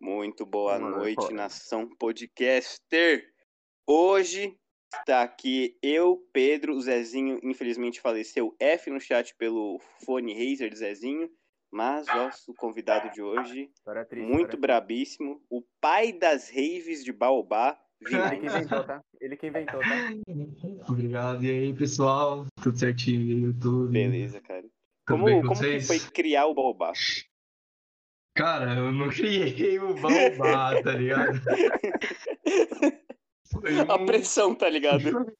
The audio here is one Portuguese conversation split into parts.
Muito boa Mano, noite, pô. nação podcaster. Hoje está aqui eu, Pedro, o Zezinho, infelizmente faleceu F no chat pelo fone Razer de Zezinho, mas nosso convidado de hoje, triste, muito brabíssimo, o pai das raves de Baobá. Ele que inventou, tá? Ele que inventou, tá? Obrigado. E aí, pessoal? Tudo certinho no YouTube? Beleza, cara. Tudo Como, como foi criar o Baobá? Cara, eu não criei o Baobá, tá ligado? Foi A um- pressão, tá ligado?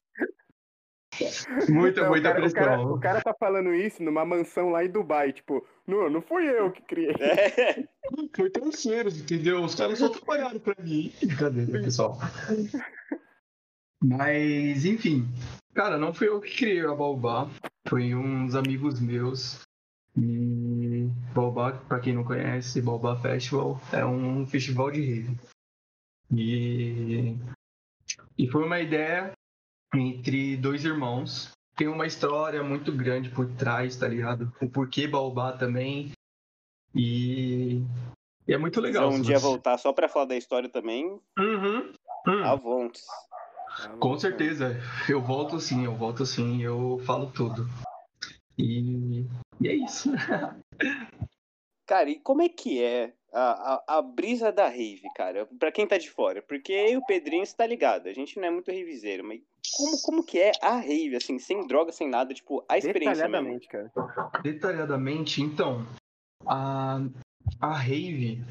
Muita, o, muita cara, o, cara, pressão. o cara tá falando isso numa mansão lá em Dubai, tipo, não, não fui eu que criei. É. Foi terceiros, entendeu? Os caras só trabalharam pra mim. Brincadeira, pessoal. Mas, enfim. Cara, não fui eu que criei a Baobá. Foi uns amigos meus. E Baobá, pra quem não conhece, Baobá Festival é um festival de rave. E, e foi uma ideia entre dois irmãos. Tem uma história muito grande por trás, tá ligado? O porquê Baobá também. E, e é muito Se legal. um se dia você- voltar só pra falar da história também, Uhum. Hum, à vontade. Com certeza. Eu volto sim, eu volto sim, eu falo tudo. E, e é isso. Cara, e como é que é a, a, a brisa da rave, cara? Pra quem tá de fora. Porque eu e o Pedrinho está ligado. A gente não é muito ravezeiro, mas como, como que é a rave, assim, sem droga, sem nada, tipo, a experiência mesmo? Detalhadamente, cara. Detalhadamente, então, a, a rave.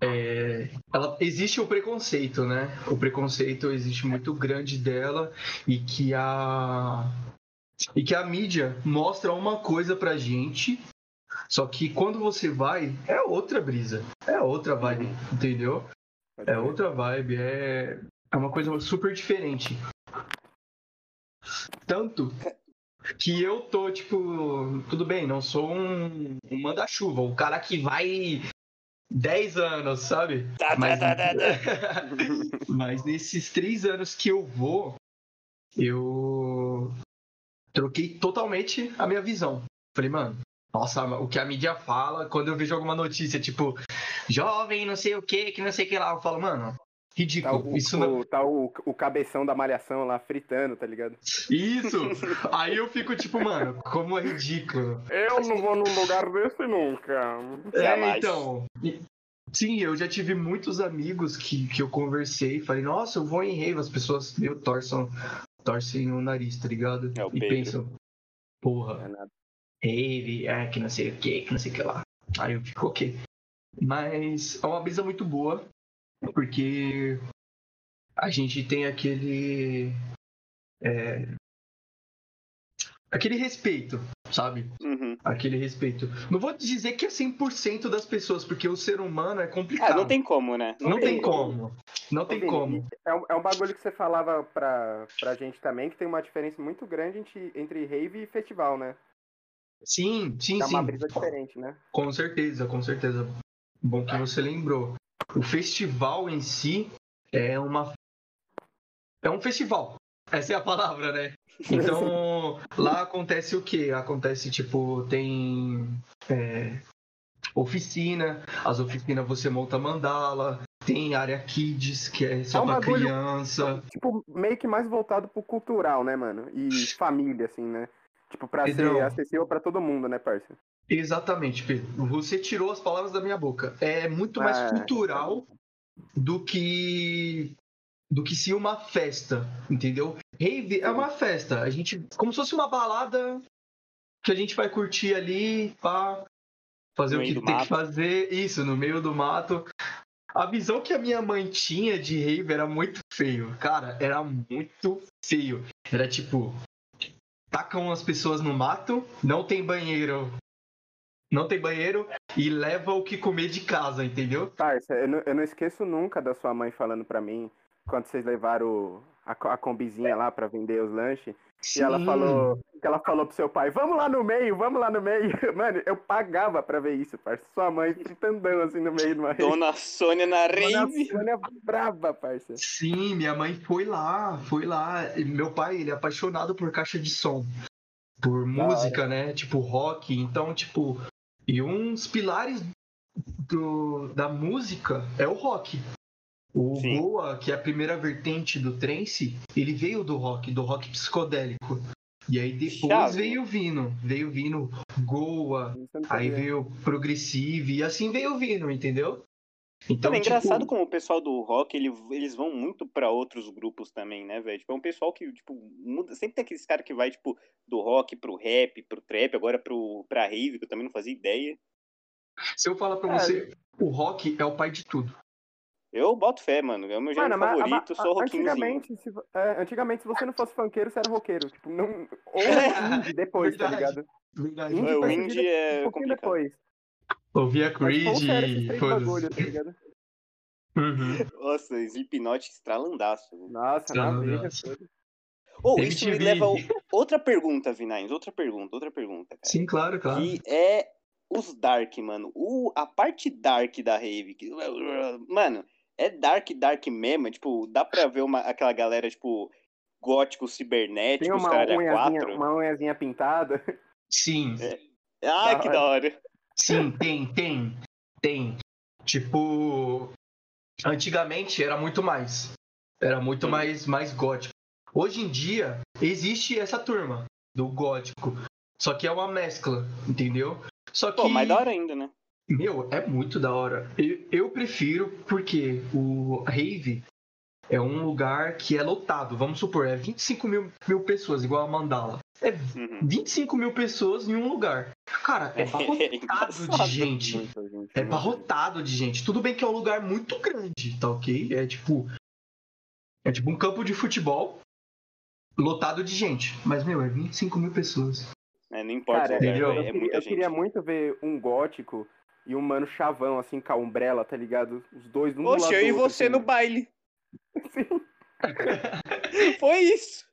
é, ela, existe o preconceito, né? O preconceito existe muito grande dela e que a e que a mídia mostra uma coisa pra gente, só que quando você vai é outra brisa, é outra vibe, entendeu? É outra vibe, é, é uma coisa super diferente. Tanto que eu tô, tipo, tudo bem, não sou um, um manda-chuva, o cara que vai 10 anos, sabe? Tá, tá, Mas, tá, tá, tá. mas nesses três anos que eu vou, eu troquei totalmente a minha visão. Falei, mano, nossa, o que a mídia fala, quando eu vejo alguma notícia, tipo, jovem, não sei o que, que não sei o que lá, eu falo, mano, Tá, ridículo. o, Isso não. tá o, o cabeção da malhação lá fritando, tá ligado? Isso! Aí eu fico tipo, mano, como é ridículo. Eu não vou num lugar desse nunca. É, então. Sim, eu já tive muitos amigos que, que eu conversei e falei, nossa, eu vou em rave, as pessoas meu, torçam, torcem o nariz, tá ligado? É e Pedro. pensam, porra, É nada. rave, é que não sei o que, que não sei o que lá. Aí eu fico, ok. Mas é uma brisa muito boa, porque a gente tem aquele. é, aquele respeito, sabe? Uhum. Aquele respeito. Não vou dizer que é 100% das pessoas, porque o ser humano é complicado. Ah, não tem como, né? Não tem como. Não Ô, tem Vini, como. É um, é um bagulho que você falava pra, pra gente também, que tem uma diferença muito grande entre, entre rave e festival, né? Sim, sim, É uma sim. brisa diferente, né? Com certeza, com certeza. Bom que você lembrou. O festival em si é uma. É um festival. Essa é a palavra, né? Então, lá acontece o quê? Acontece, tipo, tem. é, oficina. As oficinas você monta mandala. Tem área kids, que é só É um pra bagulho- criança. Tipo, meio que mais voltado pro cultural, né, mano? E família, assim, né? Tipo, pra Pedrão. ser acessível pra todo mundo, né, parça? Exatamente, Pedro. Você tirou as palavras da minha boca. É muito mais Ah, cultural do que do que se uma festa, entendeu? Rave é uma festa. A gente como se fosse uma balada que a gente vai curtir ali, pá, fazer No o que tem mato. que fazer, isso no meio do mato. A visão que a minha mãe tinha de rave era muito feio, cara, era muito feio. Era tipo tacam as pessoas no mato, não tem banheiro. Não tem banheiro e leva o que comer de casa, entendeu? Parça, eu não, eu não esqueço nunca da sua mãe falando pra mim, quando vocês levaram a, a combizinha lá pra vender os lanches, e ela Sim. falou, ela falou pro seu pai, vamos lá no meio, vamos lá no meio. Mano, eu pagava pra ver isso, parça. Sua mãe fritandão assim no meio de uma rave. Dona Sônia na Dona rave. Sônia brava, parça. Sim, minha mãe foi lá, foi lá. E meu pai, ele é apaixonado por caixa de som, por música, né? Tipo rock. Então, tipo, e uns pilares do, da música é o rock. O Sim. Goa, que é a primeira vertente do trance, ele veio do rock, do rock psicodélico. E aí depois Chave. veio vindo, veio vindo Goa, aí veio Progressive, e assim veio vindo, entendeu? Então, Também é tipo, engraçado como o pessoal do rock, ele- eles vão muito pra outros grupos também, né, velho? Tipo, é um pessoal que, tipo, muda. Sempre tem aqueles caras que vai, tipo, do rock pro rap, pro trap, agora pro, pra rave, que eu também não fazia ideia. se eu falar pra É. você, o rock é o pai de tudo. Eu boto fé, mano. É o meu gênero Mano, favorito, mas- sou roquinhozinho. antigamente, se, é, antigamente, se você não fosse funkeiro, você era roqueiro. Tipo, não, ou indie depois, tá ligado? Verdade. Indie o indie é um pouquinho complicado. depois. Ouvia Creed e foda-se. tá? Uhum. Nossa, Slipknot estralandaço. Nossa, Não, na veia. Ou isso me leva a outra pergunta, Vinais. Outra pergunta, outra pergunta, cara. Sim, claro, claro. Que é os Dark, mano. O, a parte Dark da Rave. que- mano, é Dark, Dark mesmo? Tipo, dá pra ver uma, aquela galera, tipo, gótico, Tem cibernético, os uma unhazinha, 4. uma unhazinha pintada. Sim, Ah, Da que hora. da hora. sim, tem, tem, tem. Tipo, antigamente era muito mais. Era muito Hum. mais, mais gótico. Hoje em dia, existe essa turma do gótico. Só que é uma mescla, entendeu? Só que. Pô, mais da hora ainda, né? Meu, é muito da hora. Eu, eu prefiro porque o Rave é um lugar que é lotado. Vamos supor, é 25 mil, mil pessoas, igual a Mandala. É Uhum. 25 mil pessoas em um lugar. Cara, é barrotado engraçado. de gente. Gente, É barrotado de gente. Tudo bem que é um lugar muito grande, tá ok? É tipo. É tipo um campo de futebol lotado de gente. Mas, meu, é 25 mil pessoas. É, não importa Cara, lugar, velho, eu, é eu queria muito ver um gótico e um mano chavão, assim, com a umbrella, tá ligado? Os dois do lado Oxe, do eu e você assim. no baile. Sim. Foi isso.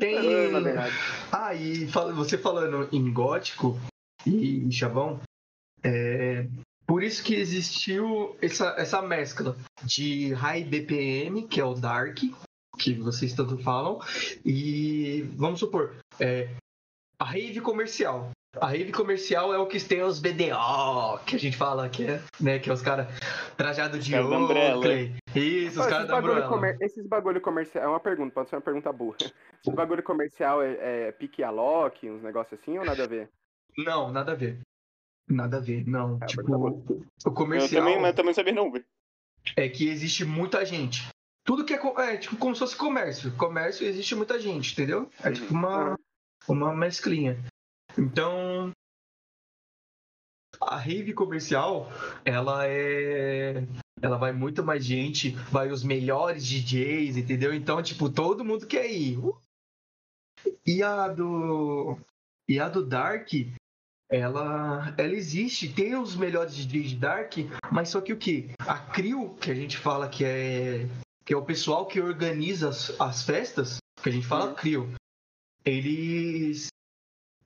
Tem. Na verdade. Ah, e você falando em gótico e em chavão, é, por isso que existiu essa, essa mescla de high BPM, que é o dark, que vocês tanto falam, e vamos supor, é, a rave comercial. A rave comercial é o que tem os BDO, que a gente fala que é, né, que é os caras trajados de Umbrella. Oakley. Isso, os caras esses, da bagulho comer- esses bagulho comercial. É uma pergunta, pode ser uma pergunta burra. Esse bagulho comercial é, é pique a Loki, uns negócios assim ou nada a ver? Não, nada a ver. Nada a ver, não. É, tipo, tá o Eu comercial também, mas eu também não sabia não, velho. é que existe muita gente. Tudo que é, co- é tipo como se fosse comércio. Comércio existe muita gente, entendeu? É tipo uma, uma mesclinha. Então, a rave comercial, ela é. Ela vai muito mais gente, vai os melhores DJs, entendeu? Então, tipo, todo mundo quer ir. Uh! E a do. E a do Dark, ela, ela existe, tem os melhores DJs de Dark, mas só que o que? A CRIO, que a gente fala que é, que é o pessoal que organiza as, as festas, que a gente fala. CRIO, eles,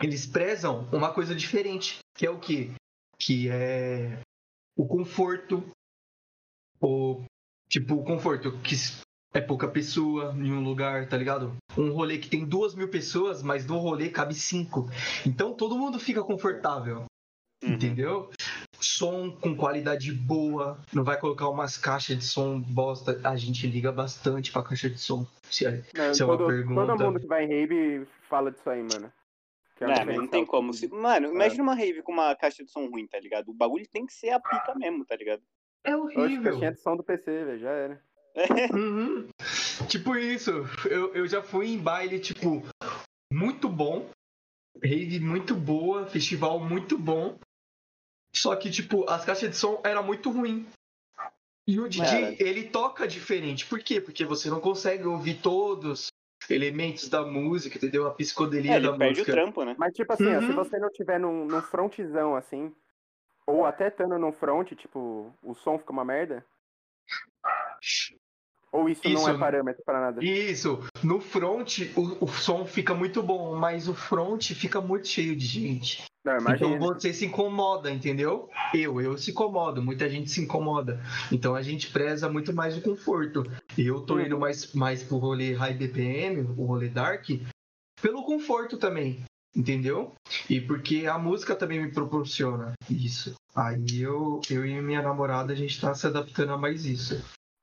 eles prezam uma coisa diferente, que é o que? Que é o conforto, o, tipo, o conforto, que é pouca pessoa em um lugar, tá ligado? Um rolê que tem duas mil pessoas, mas no rolê cabe cinco. Então todo mundo fica confortável. Uhum. Entendeu? Som com qualidade boa. Não vai colocar umas caixas de som bosta. A gente liga bastante pra caixa de som. Se é- Não, Isso é uma todo, pergunta. todo mundo que vai em rave fala disso aí, mano. Que é Não, mas não diferencial tem como. Se... Mano, imagina uma rave com uma caixa de som ruim, tá ligado? O bagulho tem que ser a pica mesmo, tá ligado? É horrível. caixinha de som do PC, velho, já era. Uhum. Tipo isso. Eu, eu já fui em baile, tipo, muito bom. Rave muito boa, festival muito bom. Só que, tipo, as caixas de som era muito ruim. E o DJ, Cara. ele toca diferente. Por quê? Porque você não consegue ouvir todos os elementos da música, entendeu? A psicodelia É, ele da perde música. o trampo, né? Mas, tipo assim, ó, se Uhum. você não tiver num, num frontzão assim, ou até estando num front, tipo, o som fica uma merda? Ou isso, não Isso. é parâmetro pra nada? Isso, no front o, o som fica muito bom, mas o front fica muito cheio de gente. Não. Então você se incomoda, entendeu? Eu, eu se incomodo, muita gente se incomoda. Então a gente preza muito mais o conforto. Eu tô indo mais, mais pro rolê high BPM, o rolê dark, pelo conforto também. entendeu? E porque a música também me proporciona isso. Aí eu, eu e minha namorada, a gente tá se adaptando a mais isso.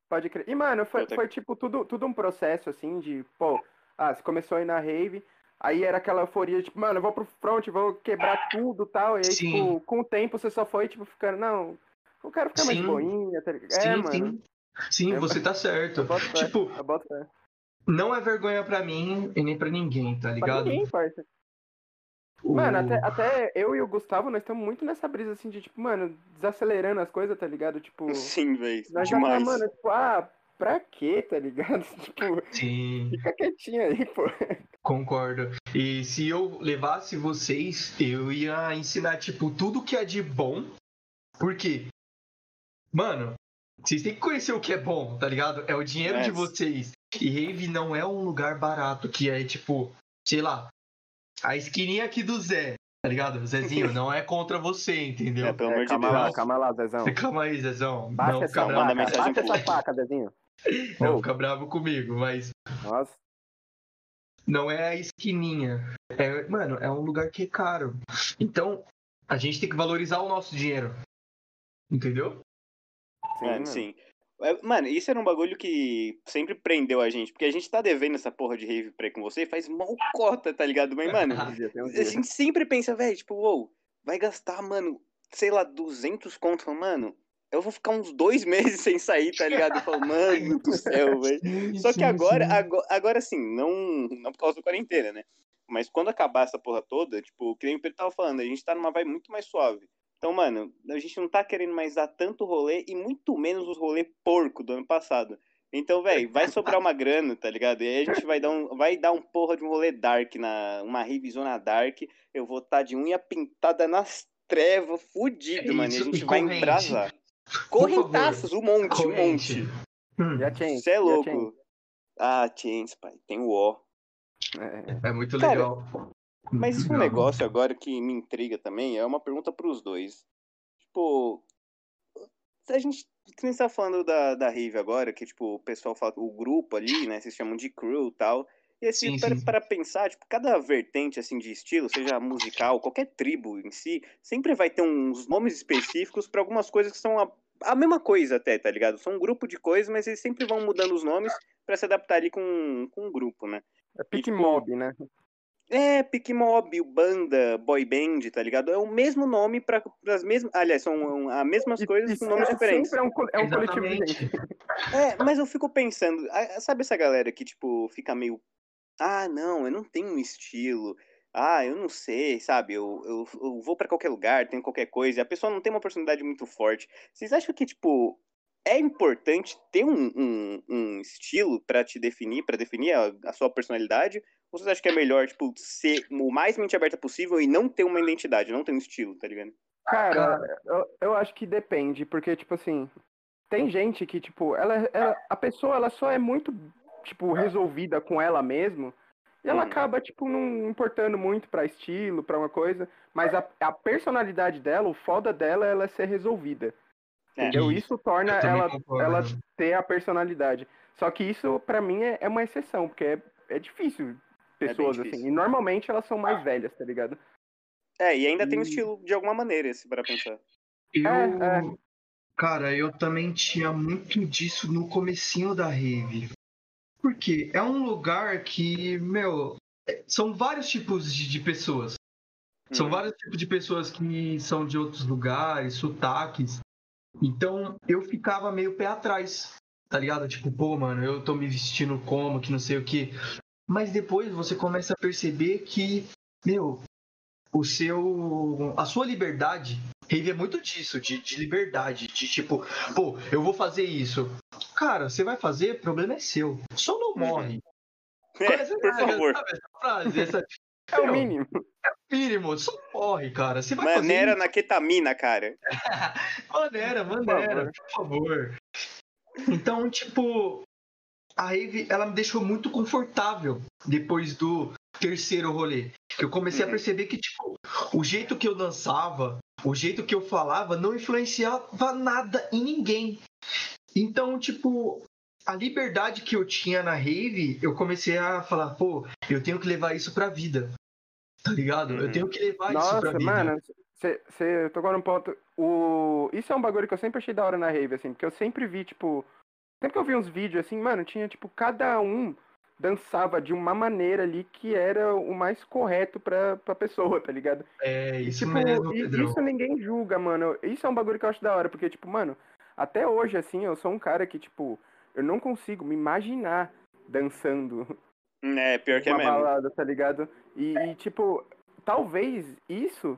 Pode crer. E, mano, foi, foi tipo tudo, tudo um processo, assim, de, pô, ah, você começou a ir na rave, aí era aquela euforia, tipo, mano, eu vou pro front, vou quebrar tudo e tal, e aí, Sim. tipo, com o tempo você só foi, tipo, ficando, não, eu quero ficar mais Sim. boinha, tá ligado? Sim, é, mano, sim. Sim, Eu- você tá certo. eu boto Tipo, eu boto não é vergonha pra mim e nem pra ninguém, tá Pra ligado? ninguém, parça. Mano, até, até eu e o Gustavo, nós estamos muito nessa brisa, assim, de, tipo, mano, desacelerando as coisas, tá ligado? Tipo, Sim, velho. nós já tá, Demais. mano, tipo, ah, pra quê, tá ligado? Tipo, Sim, fica quietinho aí, pô. concordo. E se eu levasse vocês, eu ia ensinar, tipo, tudo que é de bom. Por quê? Mano, vocês têm que conhecer o que é bom, tá ligado? É o dinheiro É. de vocês. E rave não é um lugar barato, que é, tipo, sei lá, a esquininha aqui do Zé, tá ligado? Zezinho, não é contra você, entendeu? É, pelo É, amor de calma lá, Deus. calma lá, Zezão. Calma aí, Zezão. Baixa não, essa manda mensagem baixa essa faca, Zezinho. Não, Oh. fica bravo comigo, mas Nossa. não é a esquininha. É, mano, é um lugar que é caro. Então, a gente tem que valorizar o nosso dinheiro. Entendeu? Sim, É, mano. sim. É, Mano, isso era um bagulho que sempre prendeu a gente, porque a gente tá devendo essa porra de rave pra ir com você faz mal cota, tá ligado? Mas, mano, um a gente sempre pensa, velho, tipo, uou, vai gastar, mano, sei lá, 200 conto, mano, eu vou ficar uns dois meses sem sair, tá ligado? Eu falo, mano do céu, velho. Só que agora, agora, agora sim, não, não por causa da quarentena, né? Mas quando acabar essa porra toda, tipo, que nem o Pedro tava falando, a gente tá numa vibe muito mais suave. Então, mano, a gente não tá querendo mais dar tanto rolê e muito menos os rolê porco do ano passado. Então, velho, vai sobrar uma grana, tá ligado? E aí a gente vai dar um, vai dar um porra de um rolê dark, na, uma revisona dark. Eu vou estar de unha pintada nas trevas, fudido, É mano. E a gente vai corrente. embrasar. Correntaças, um monte, um Corrente. monte. Hum, E a Chains? Você é louco. Chains? Ah, Chains, pai, tem o ó. É. é muito Cara, legal. Mas isso é um negócio agora que me intriga também, é uma pergunta pros dois. Tipo, se a gente, que nem você tá falando da, da Rave agora, que tipo, o pessoal fala, o grupo ali, né, vocês chamam de crew e tal. E assim, Sim, para, sim. para pensar, tipo, cada vertente assim de estilo, seja musical, qualquer tribo em si, sempre vai ter uns nomes específicos para algumas coisas que são a, a mesma coisa até, tá ligado? São um grupo de coisas, mas eles sempre vão mudando os nomes para se adaptar ali com, com um grupo, né? É pique tipo, mob, né? É, Pick Mob, banda, boy band, tá ligado? É o mesmo nome para as mesmas. Aliás, são um, as mesmas coisas com nomes é diferentes. sempre é um, co- é um coletivo de gente. É, mas eu fico pensando, sabe essa galera que, tipo, fica meio. Ah, não, eu não tenho um estilo. Ah, eu não sei, sabe? Eu, eu, eu vou pra qualquer lugar, tenho qualquer coisa. E a pessoa não tem uma personalidade muito forte. Vocês acham que, tipo, é importante ter um, um, um estilo pra te definir, pra definir a, a sua personalidade? Ou vocês acham que é melhor, tipo, ser o mais mente aberta possível e não ter uma identidade, não ter um estilo, tá ligado? Cara, eu, eu acho que depende, porque, tipo assim, tem gente que, tipo, ela, ela- a pessoa, ela só é muito, tipo, resolvida com ela mesmo, e ela Hum. acaba, tipo, não importando muito pra estilo, pra uma coisa, mas a, a personalidade dela, o foda dela, é ela ser resolvida. É. Entendeu? Isso. Isso torna ela, concordo. ela ter a personalidade. Só que isso, pra mim, é, é uma exceção, porque é, é difícil pessoas difícil. assim. E normalmente elas são mais velhas, tá ligado? É, e ainda tem um E- estilo de alguma maneira, se para pensar. Eu, É, é. cara, eu também tinha muito disso no comecinho da rave. Porque é um lugar que, meu, é- são vários tipos de, de pessoas. São Uhum. vários tipos de pessoas que são de outros lugares, sotaques. Então eu ficava meio pé atrás, tá ligado? Tipo, pô, mano, eu tô me vestindo como, que não sei o que. Mas depois você começa a perceber que, meu, o seu. a sua liberdade. Rave é muito disso, de, de liberdade, de tipo, pô, eu vou fazer isso. Cara, você vai fazer, o problema é seu. Só não morre. É, Mas, por favor. Frase? Essa, É o mínimo. mínimo, só morre, cara. Você vai fazer Maneira na ketamina, cara. Maneira, maneira, por favor. Então, tipo, a Rave, ela me deixou muito confortável depois do terceiro rolê. Eu comecei a Uhum. perceber que, tipo, o jeito que eu dançava, o jeito que eu falava, não influenciava nada em ninguém. Então, tipo, a liberdade que eu tinha na Rave, eu comecei a falar, pô, eu tenho que levar isso pra vida. Tá ligado? Uhum. Eu tenho que levar isso pra Nossa, vida. mano, você tocou num ponto. O... Isso é um bagulho que eu sempre achei da hora na rave, assim, porque eu sempre vi, tipo. Sempre que eu vi uns vídeos assim, mano, tinha, tipo, cada um dançava de uma maneira ali que era o mais correto pra, pra pessoa, tá ligado? É, E, isso tipo, mesmo, e- Pedrão. isso ninguém julga, mano. Isso é um bagulho que eu acho da hora, porque, tipo, mano, até hoje, assim, eu sou um cara que, tipo, eu não consigo me imaginar dançando É, pior que é uma mesmo. balada, tá ligado? E, e, tipo, talvez isso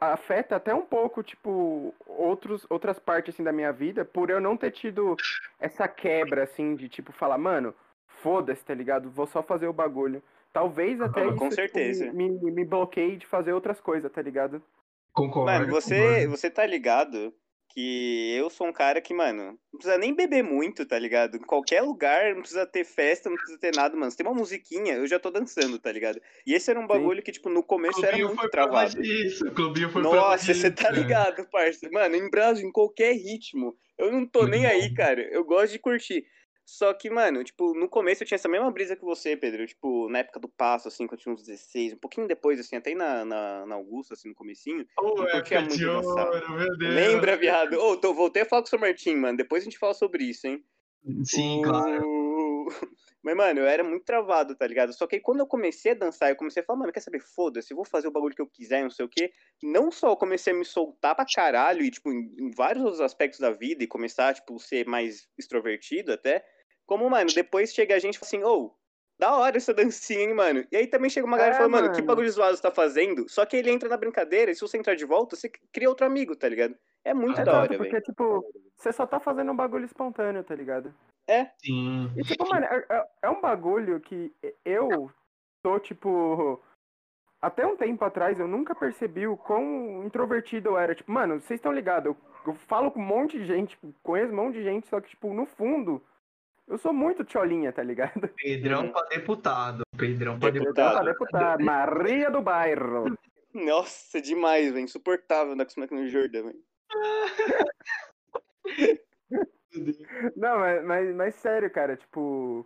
afeta até um pouco, tipo, outros, outras partes, assim, da minha vida, por eu não ter tido essa quebra, assim, de, tipo, falar, mano, foda-se, tá ligado? Vou só fazer o bagulho. Talvez até Ah, isso com tipo, certeza. me, me, me bloqueie de fazer outras coisas, tá ligado? Concordo. Mano, você, concordo. você tá ligado que eu sou um cara que, mano, não precisa nem beber muito, tá ligado? Em qualquer lugar, não precisa ter festa, não precisa ter nada, mano. Se tem uma musiquinha, eu já tô dançando, tá ligado? E esse era um bagulho que, tipo, no começo era muito travado. disso. O Clubinho foi Nossa, você tá ligado, parça. Mano, em Brasil, em qualquer ritmo, eu não tô Muito nem aí, cara. Eu gosto de curtir. Só que, mano, tipo, no começo eu tinha essa mesma brisa que você, Pedro. Tipo, na época do passo, assim, quando eu tinha uns 16, um pouquinho depois, assim, até na, na, na Augusta, assim, no comecinho. Eu curtia época de muito ouro, meu Deus. Lembra, viado? Ô, tô, voltei a falar com o São Martin, mano. Depois a gente fala sobre isso, hein? Sim, O- claro. Mas, mano, eu era muito travado, tá ligado? Só que aí quando eu comecei a dançar, eu comecei a falar, mano, quer saber? Foda-se, eu vou fazer o bagulho que eu quiser, não sei o quê. Não só eu comecei a me soltar pra caralho, e, tipo, em, em vários outros aspectos da vida, e começar, tipo, ser mais extrovertido até. Como, mano, depois chega a gente e fala assim, ô, da hora essa dancinha, hein, mano? E aí também chega uma galera É, e fala, mano, que bagulho zoado você tá fazendo? Só que ele entra na brincadeira, e se você entrar de volta, você cria outro amigo, tá ligado? É muito da Exato, hora, porque, velho. tipo, você só tá fazendo um bagulho espontâneo, tá ligado? Sim. E, tipo, mano, é, é- é um bagulho que eu tô, tipo. Até um tempo atrás eu nunca percebi o quão introvertido eu era. Tipo, mano, vocês estão ligados? Eu, eu falo com um monte de gente, conheço um monte de gente, só que, tipo, no fundo, eu sou muito tcholinha, tá ligado? Pedrão pra deputado. Pedrão pra Deputado. deputado. Pra deputar, Maria do Bairro. Nossa, demais, velho. Insuportável andar com esse moleque no Jordan, velho. Não, mas, mas, mas sério, cara, tipo.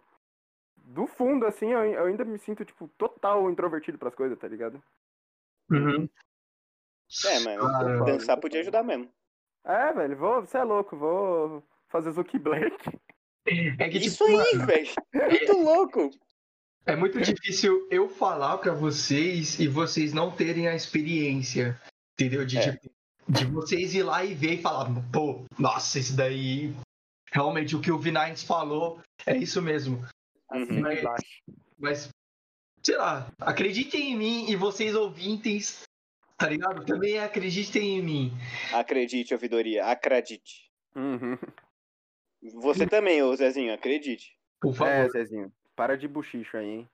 Do fundo, assim, eu, eu ainda me sinto, tipo, total introvertido pras coisas, tá ligado? Uhum. É, mano, dançar podia ajudar mesmo. É, velho, vou, você é louco, vou fazer Zuki Black. É que, Isso tipo, aí, mano, velho. Muito louco. é muito difícil eu falar pra vocês e vocês não terem a experiência, entendeu? De, É. tipo, de vocês ir lá e ver e falar, pô, nossa, isso daí. Realmente o que o Vinines falou é isso mesmo. Uhum. Mas, mas, sei lá, acreditem em mim e vocês ouvintes, tá ligado? Também acreditem em mim. Acredite, ouvidoria. Acredite. Uhum. Você também, ô Zezinho, acredite. Por favor. É, Zezinho, para de buchicho aí, hein?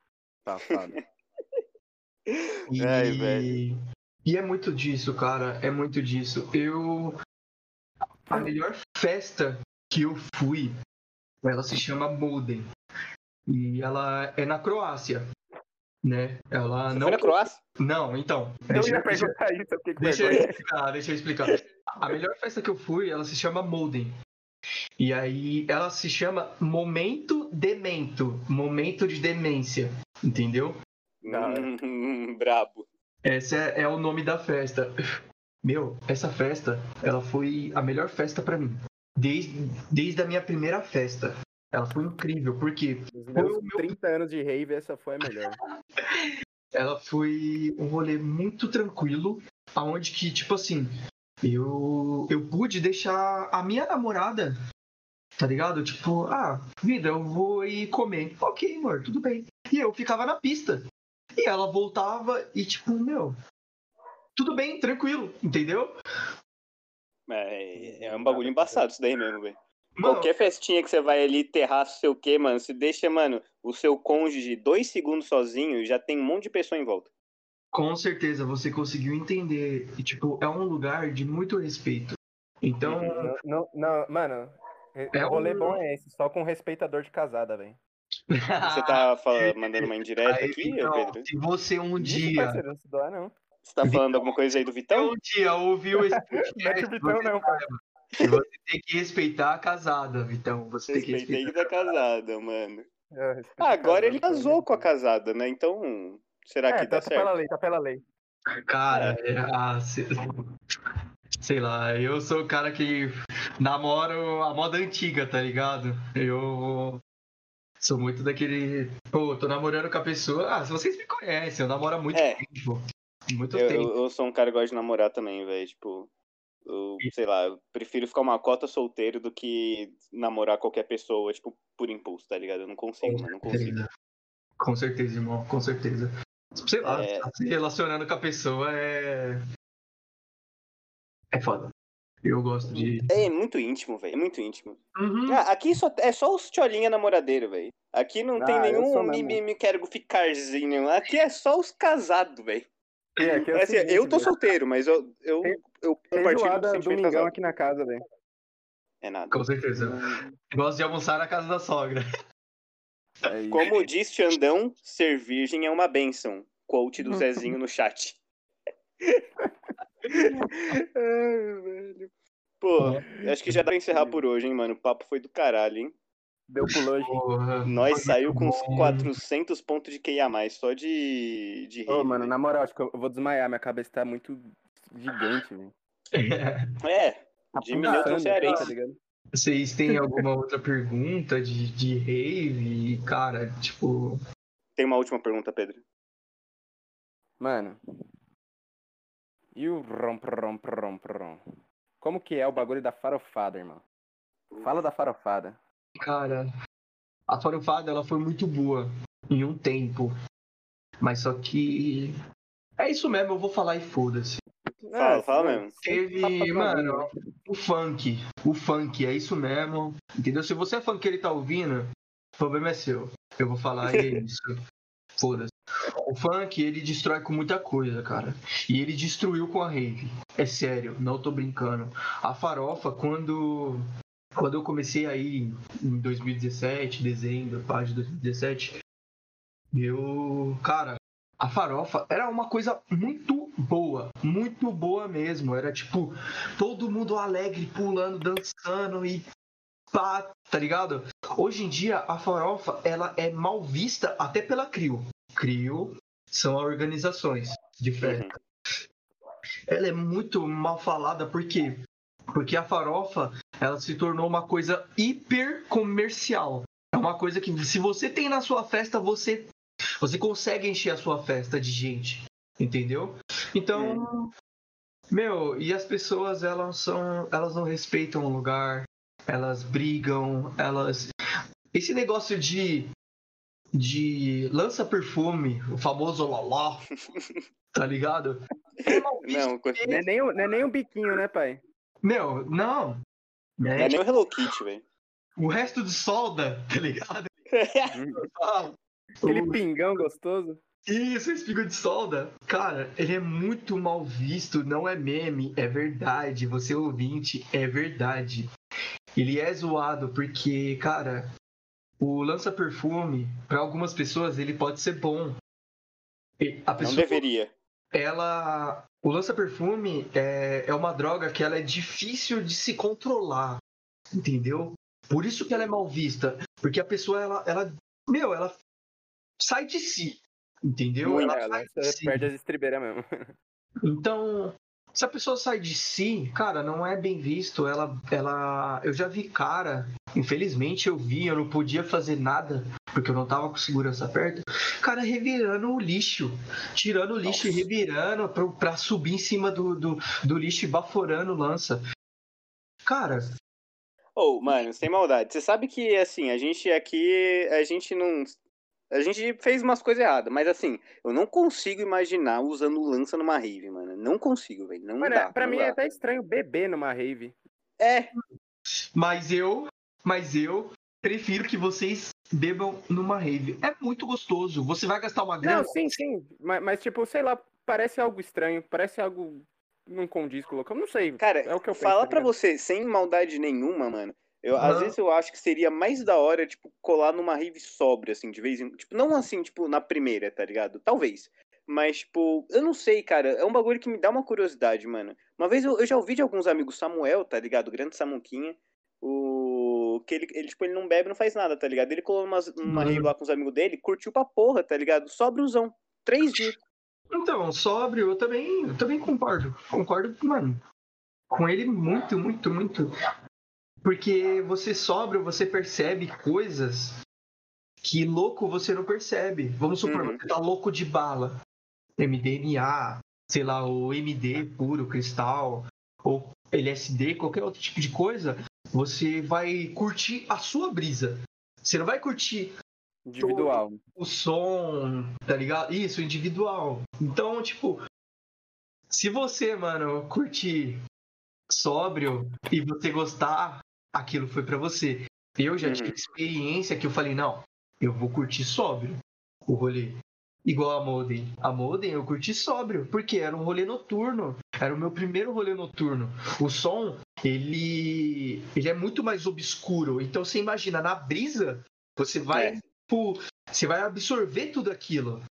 Safado. E, Ai, velho. e é muito disso, cara. É muito disso. Eu. A melhor festa que eu fui, ela se chama Molden. E ela é na Croácia. Né? Ela Você não. foi na Croácia? Não, então. eu Deixa, ia deixa, perguntar isso, eu fiquei com deixa eu explicar, deixa eu explicar. A melhor festa que eu fui, ela se chama Molden. E aí ela se chama Momento Demento. Momento de demência. Entendeu? Hora. Hum, brabo. Esse é, é o nome da festa. Meu, essa festa, ela foi a melhor festa pra mim. Desde, desde a minha primeira festa. Ela foi incrível, porque Foi meus meu- 30 anos de rave, essa foi a melhor. ela foi um rolê muito tranquilo, aonde que, tipo assim, eu, eu pude deixar a minha namorada, tá ligado? Tipo, ah, vida, eu vou ir comer. Ok, amor, tudo bem. E eu ficava na pista. E ela voltava e, tipo, meu, tudo bem, tranquilo, entendeu? É, é um bagulho embaçado isso daí mesmo, velho. Qualquer festinha que você vai ali, terraço, sei o quê, mano, se deixa, mano, o seu cônjuge dois segundos sozinho, já tem um monte de pessoa em volta. Com certeza, você conseguiu entender. E, tipo, é um lugar de muito respeito. Então, Não, não, não, mano, É o rolê um- bom é esse, só com respeitador de casada, velho. Você tá fala- mandando uma indireta Aí, aqui, então, ô Pedro? se você um Isso, dia, parceiro, não se doa, não. Você tá falando alguma coisa aí do Vitão? um dia ouviu esse Não é podcast, do Vitão, você, não, parceiro. você tem que respeitar a casada, Vitão. Você tem que Respeitei respeitar. que tá casada, mano. É, Ah, agora ele casou com a também. casada, né? Então, Será É, que tá, dá tá pela certo? lei, tá pela lei. Cara, é, ah, se- sei lá, eu sou o cara que namoro a moda antiga, tá ligado? Eu sou muito daquele. Pô, tô namorando com a pessoa. Ah, se vocês me conhecem, eu namoro há muito É. tempo. Muito Eu, tempo. eu, eu sou um cara que gosta de namorar também, velho. Tipo, eu, sei lá, eu prefiro ficar uma cota solteiro do que namorar qualquer pessoa, tipo, por impulso, tá ligado? Eu não consigo, mano, não consigo. Com certeza, irmão, com certeza. Sei lá, É. se relacionando com a pessoa é. É foda. Eu gosto de. É muito íntimo, velho, é muito íntimo. Uhum. Ah, aqui só, é só os tiolinha namoradeiro, velho. Aqui não tem Ah, eu nenhum me, me, me quero ficarzinho. Aqui é só os casados, velho. É, aqui é Assim, seguinte, eu tô velho. solteiro, mas eu, eu, Tem- eu compartilho sentimento domingão casado. aqui na casa, velho. É nada. Com certeza. Gosto de almoçar na casa da sogra. É. Como diz Xandão, ser virgem é uma benção. Quote do Zezinho no chat. Ai, velho. Pô, acho que já dá pra encerrar por hoje, hein, mano. O papo foi do caralho, hein? Deu pro lanche. Porra. Nós saiu com uns bom. 400 pontos de QI a mais, só de, de Ô, rave, mano, velho. na moral, acho que eu vou desmaiar. Minha cabeça tá muito gigante, velho. É, Tá Jimmy Neutron pulsando, cearense. Tá ligado? Vocês têm alguma outra pergunta de, de rave? E, Cara, tipo. tem uma última pergunta, Pedro. Mano. E o rom, rom, rom, rom? Como que é o bagulho da farofada, irmão? Fala da farofada. Cara, a farofada ela foi muito boa em um tempo. Mas só que. É isso mesmo, eu vou falar e foda-se. Fala, É, fala mano, mesmo. Teve, mano, o funk. O funk, é isso mesmo. Entendeu? Se você é funkeiro e tá ouvindo, o problema é seu. Eu vou falar e é isso. Foda-se. O funk, ele destrói com muita coisa, cara. E ele destruiu com a rave. É sério, não tô brincando. A farofa, quando. Quando eu comecei aí em 2017, dezembro, pá, de 2017, eu. Cara, a farofa era uma coisa muito boa, muito boa mesmo. Era tipo, todo mundo alegre, pulando, dançando e pá, tá ligado? Hoje em dia, a farofa, ela é mal vista até pela CRIO. CRIO são organizações de festa. Ela é muito mal falada, por quê? Porque a farofa, ela se tornou uma coisa hiper comercial. É uma coisa que, se você tem na sua festa, você você consegue encher a sua festa de gente, entendeu? Então, meu, e as pessoas elas são, elas não respeitam o lugar, elas brigam, elas esse negócio de de lança perfume, o famoso loló, tá ligado? É. Não, Não é, nem, o- não é nem um biquinho, né, pai? Meu, não. não É, é nem o Hello Kitty, velho. o resto de solda, tá ligado? Ah, Aquele o- pingão gostoso. Isso, esse pingo de solda. Cara, ele é muito mal visto, não é meme, é verdade. Você ouvinte, é verdade. Ele é zoado porque, cara, o lança-perfume, para algumas pessoas, ele pode ser bom. E A Não pessoa, deveria. ela. O lança-perfume é, é uma droga que ela é difícil de se controlar. Entendeu? Por isso que ela é mal vista. Porque a pessoa, ela. ela meu, ela sai de si. Entendeu? Muito. Ela Ela sai de si. perde as estribeiras mesmo. Então, se a pessoa sai de si, cara, não é bem visto. Ela, ela, eu já vi cara, infelizmente eu vi, eu não podia fazer nada porque eu não tava com segurança perto. Cara revirando o lixo, tirando o lixo e Nossa. revirando pra, pra subir em cima do, do, do lixo e baforando lança. Cara, Ô, mano, sem maldade. Você sabe que, assim, a gente aqui, a gente não. A gente fez umas coisas erradas, mas assim, eu não consigo imaginar usando lança numa rave, mano. Não consigo, velho. Não Mano, dá. pra não mim dá. é até estranho beber numa rave. É, mas eu, mas eu prefiro que vocês bebam numa rave. É muito gostoso. Você vai gastar uma grana. Não, sim, sim. Mas, mas, tipo, sei lá, parece algo estranho. Parece algo. Não condiz com o local. Não sei. cara, É o que eu falar tá pra ligado? você, sem maldade nenhuma, mano. Eu, Às Aham. vezes eu acho que seria mais da hora, tipo, colar numa rave sóbria, assim, de vez em Tipo, não assim, tipo, na primeira, tá ligado? Talvez. Mas, tipo, eu não sei, cara. É um bagulho que me dá uma curiosidade, mano. Uma vez eu, eu já ouvi de alguns amigos, Samuel, tá ligado? O grande Samuquinha. O. Que ele, ele, tipo, ele não bebe, não faz nada, tá ligado? Ele colou numa, numa Uhum. rave lá com os amigos dele, curtiu pra porra, tá ligado? Sóbriozão. três dias. Então, sóbrio, eu também, eu também concordo. Concordo, mano. Com ele muito, muito, muito. Porque você sóbrio, você percebe coisas que louco você não percebe. Vamos supor, Uhum. você tá louco de bala. MDMA, sei lá, o MD puro, cristal, ou LSD, qualquer outro tipo de coisa, você vai curtir a sua brisa. Você não vai curtir Individual. o som, tá ligado? Isso, individual. Então, tipo, se você, mano, curtir sóbrio e você gostar, aquilo foi pra você. Eu já Uhum. tive experiência que eu falei, não, eu vou curtir sóbrio o rolê. Igual a Molden. A Molden eu curti sóbrio, porque era um rolê noturno. Era o meu primeiro rolê noturno. O som, ele, ele é muito mais obscuro. Então você imagina, na brisa, você vai, É. tipo, você vai absorver tudo aquilo.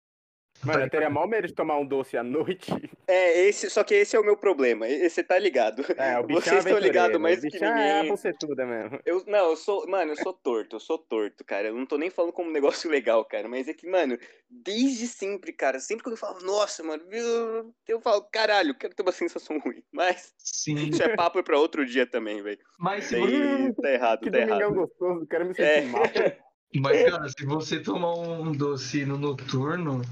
Mano, eu teria mal medo de tomar um doce à noite. É, esse, só que esse é o meu problema. Você tá ligado. É, o bichão Vocês estão ligados mais o que é a ninguém. bucetuda mesmo. Eu, não, eu sou. Mano, eu sou torto, eu sou torto, cara. Eu não tô nem falando como um negócio legal, cara. Mas é que, mano, desde sempre, cara, sempre que eu falo, nossa, mano, eu, eu falo, caralho, quero ter uma sensação ruim. Mas Sim. isso é papo pra outro dia também, velho. Mas se você, tá errado, Que tá errado. gostoso, quero me sentir É. mal. mas, cara, se você tomar um doce no noturno,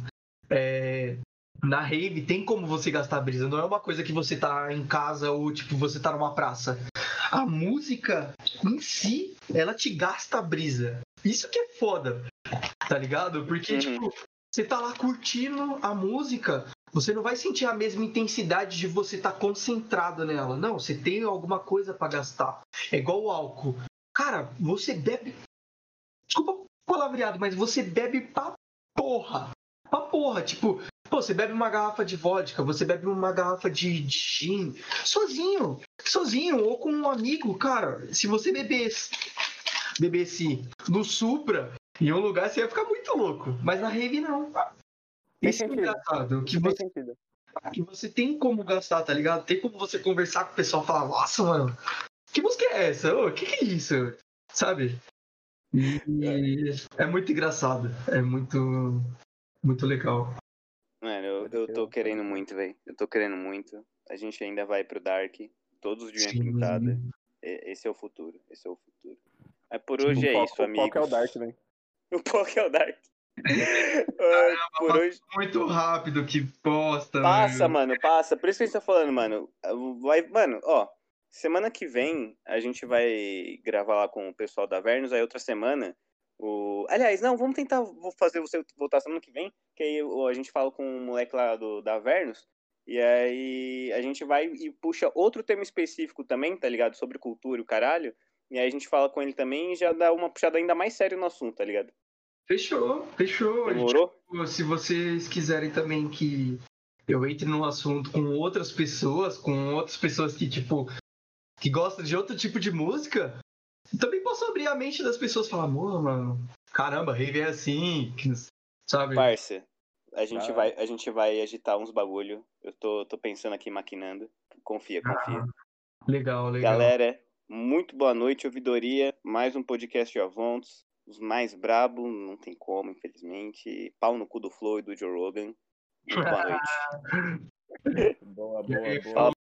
é, na rave tem como você gastar brisa. Não é uma coisa que você tá em casa ou, tipo, você tá numa praça. A música em si, ela te gasta a brisa. Isso que é foda, tá ligado? Porque, Uhum. tipo, você tá lá curtindo a música, você não vai sentir a mesma intensidade de você estar concentrado nela. Não, você tem alguma coisa pra gastar. É igual o álcool. Cara, você bebe. Desculpa o palavreado, mas você bebe pra porra. Pra porra. Tipo, pô, você bebe uma garrafa de vodka, você bebe uma garrafa de, de gin, sozinho. Sozinho, ou com um amigo, cara. Se você bebesse, bebesse no Supra, em um lugar, você ia ficar muito louco. Mas na rave, não. Tem Isso é engraçado. Que Tem você, sentido. que você tem como gastar, tá ligado? Tem como você conversar com o pessoal e falar, nossa, mano, que música é essa? Ô, que que é isso? Sabe? E é muito engraçado. É muito, muito legal. Mano, eu, eu tô querendo muito, velho. Eu tô querendo muito. A gente ainda vai pro Dark. Todos os dias Sim. pintada. Esse é o futuro. Esse é o futuro. Mas por Tipo, hoje é isso, qual- amigos. Qual que é o Dark, velho? O Poké é o Dark. Ai, por hoje. Muito rápido que posta. Passa, mano. mano, passa. Por isso que a gente tá falando, mano. Vai, mano, ó. Semana que vem a gente vai gravar lá com o pessoal da Vernus. Aí outra semana. O... Aliás, não, vamos tentar vou fazer você voltar semana que vem. Que aí a gente fala com o moleque lá do, da Vernus. E aí a gente vai e puxa outro tema específico também, tá ligado? Sobre cultura e o caralho. E aí a gente fala com ele também e já dá uma puxada ainda mais séria no assunto, tá ligado? Fechou, fechou. Demorou? Se vocês quiserem também que eu entre num assunto com outras pessoas, com outras pessoas que, tipo, que gostam de outro tipo de música, também posso abrir a mente das pessoas e falar, amor, mano, caramba, rave é assim, sabe? Parça, a gente, Tá. vai, a gente vai agitar uns bagulho. Eu tô, tô pensando aqui, maquinando. Confia, confia. Legal, legal. Galera, muito boa noite, ouvidoria. Mais um podcast de Avontes. Os mais brabo, não tem como, infelizmente. Pau no cu do Flow e do Joe Rogan. Muito boa noite. Boa, boa, boa.